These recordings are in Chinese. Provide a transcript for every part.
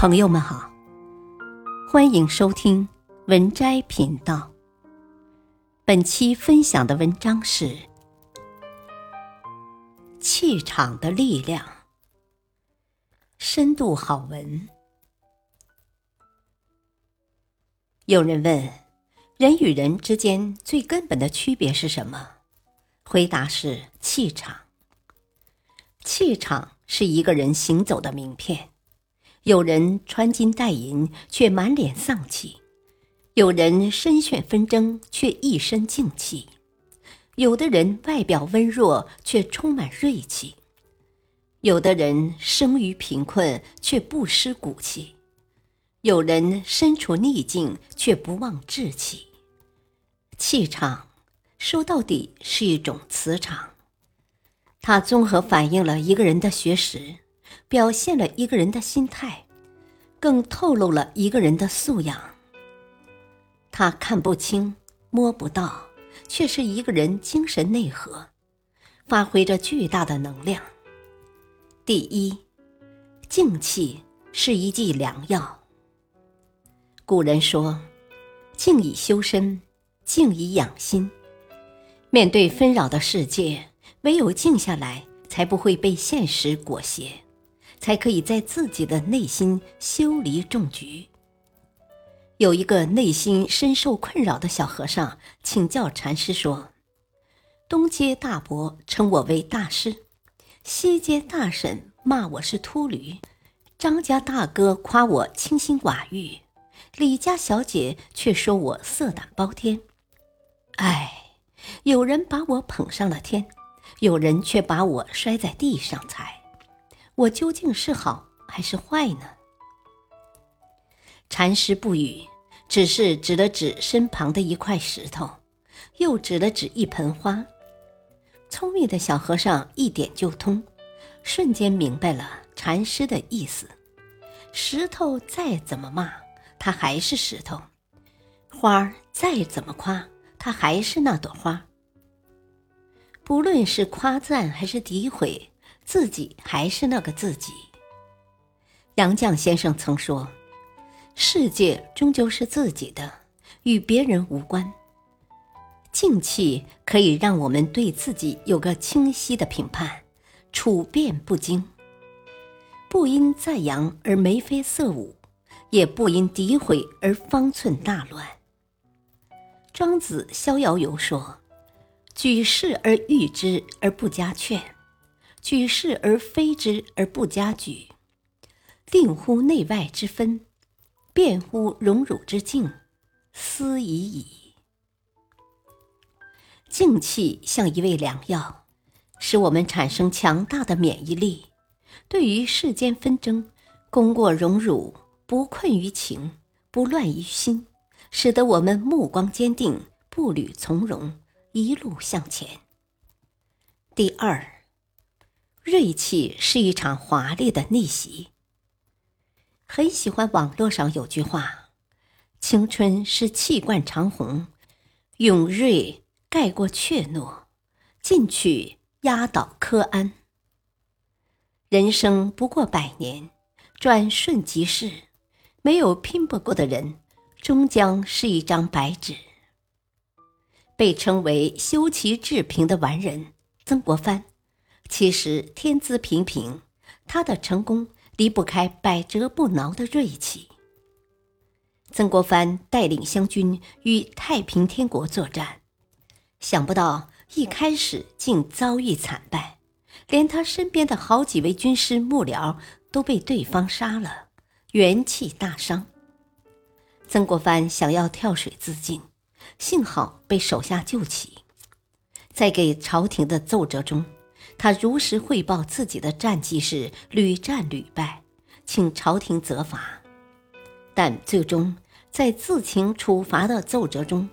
朋友们好，欢迎收听文摘频道。本期分享的文章是《气场的力量》，深度好文。有人问：人与人之间最根本的区别是什么？回答是气场。气场是一个人行走的名片。有人穿金戴银，却满脸丧气；有人身陷纷争，却一身静气；有的人外表温弱，却充满锐气；有的人生于贫困，却不失骨气；有人身处逆境，却不忘志气。气场，说到底是一种磁场，它综合反映了一个人的学识。表现了一个人的心态，更透露了一个人的素养。他看不清、摸不到，却是一个人精神内核，发挥着巨大的能量。第一，静气是一剂良药。古人说：“静以修身，静以养心。”面对纷扰的世界，唯有静下来，才不会被现实裹挟。才可以在自己的内心修篱种菊。有一个内心深受困扰的小和尚请教禅师说：“东街大伯称我为大师，西街大婶骂我是秃驴，张家大哥夸我清心寡欲，李家小姐却说我色胆包天。唉，有人把我捧上了天，有人却把我摔在地上踩。”我究竟是好还是坏呢？禅师不语，只是指了指身旁的一块石头，又指了指一盆花。聪明的小和尚一点就通，瞬间明白了禅师的意思：石头再怎么骂，它还是石头；花儿再怎么夸，它还是那朵花。不论是夸赞还是诋毁。自己还是那个自己。杨绛先生曾说：“世界终究是自己的，与别人无关。”静气可以让我们对自己有个清晰的评判，处变不惊，不因赞扬而眉飞色舞，也不因诋毁而方寸大乱。庄子《逍遥游》说：“举世而喻之，而不加劝。”举事而非之而不加举，定乎内外之分，辩乎荣辱之境，斯已矣。静气像一味良药，使我们产生强大的免疫力，对于世间纷争，功过荣辱，不困于情，不乱于心，使得我们目光坚定，步履从容，一路向前。第二。锐气是一场华丽的逆袭。很喜欢网络上有句话：“青春是气贯长虹，勇锐盖过怯懦，进取压倒柯安。”人生不过百年，转瞬即逝，没有拼搏过的人，终将是一张白纸。被称为修齐治平的完人曾国藩。其实天资平平，他的成功离不开百折不挠的锐气。曾国藩带领湘军与太平天国作战，想不到一开始竟遭遇惨败，连他身边的好几位军师幕僚都被对方杀了，元气大伤。曾国藩想要跳水自尽，幸好被手下救起，在给朝廷的奏折中。他如实汇报自己的战绩是屡战屡败，请朝廷责罚。但最终在自请处罚的奏折中，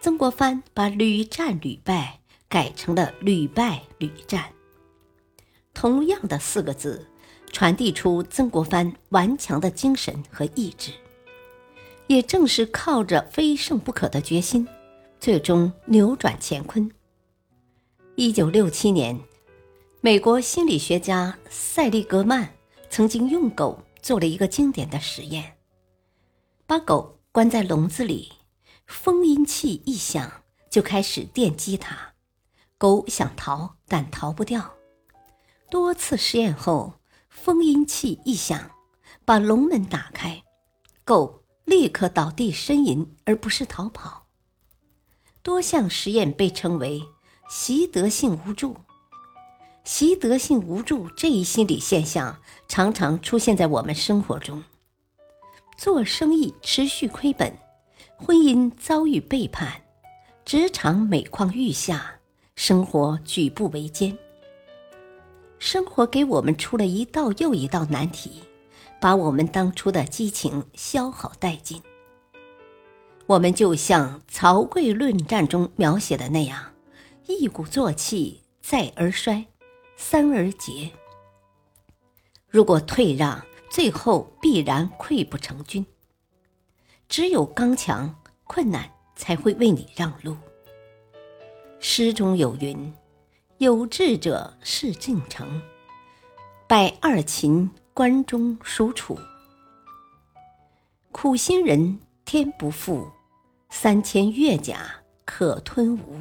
曾国藩把屡战屡败改成了屡败屡战。同样的四个字，传递出曾国藩顽强的精神和意志。也正是靠着非胜不可的决心，最终扭转乾坤。一九六七年。美国心理学家塞利格曼曾经用狗做了一个经典的实验：把狗关在笼子里，封音器一响，就开始电击它。狗想逃，但逃不掉。多次试验后，封音器一响，把笼门打开，狗立刻倒地呻吟，而不是逃跑。多项实验被称为习得性无助。习得性无助这一心理现象常常出现在我们生活中。做生意持续亏本，婚姻遭遇背叛，职场每况愈下，生活举步维艰。生活给我们出了一道又一道难题，把我们当初的激情消耗殆尽。我们就像曹刿论战中描写的那样，一鼓作气，再而衰。三而竭。如果退让，最后必然溃不成军。只有刚强，困难才会为你让路。诗中有云：“有志者事竟成，百二秦关中属楚。苦心人天不负，三千越甲可吞吴。”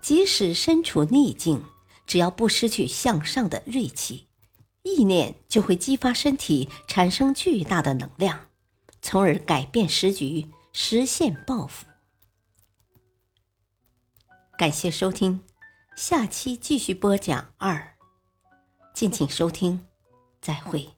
即使身处逆境。只要不失去向上的锐气，意念就会激发身体产生巨大的能量，从而改变时局，实现抱负。感谢收听，下期继续播讲二，敬请收听，再会。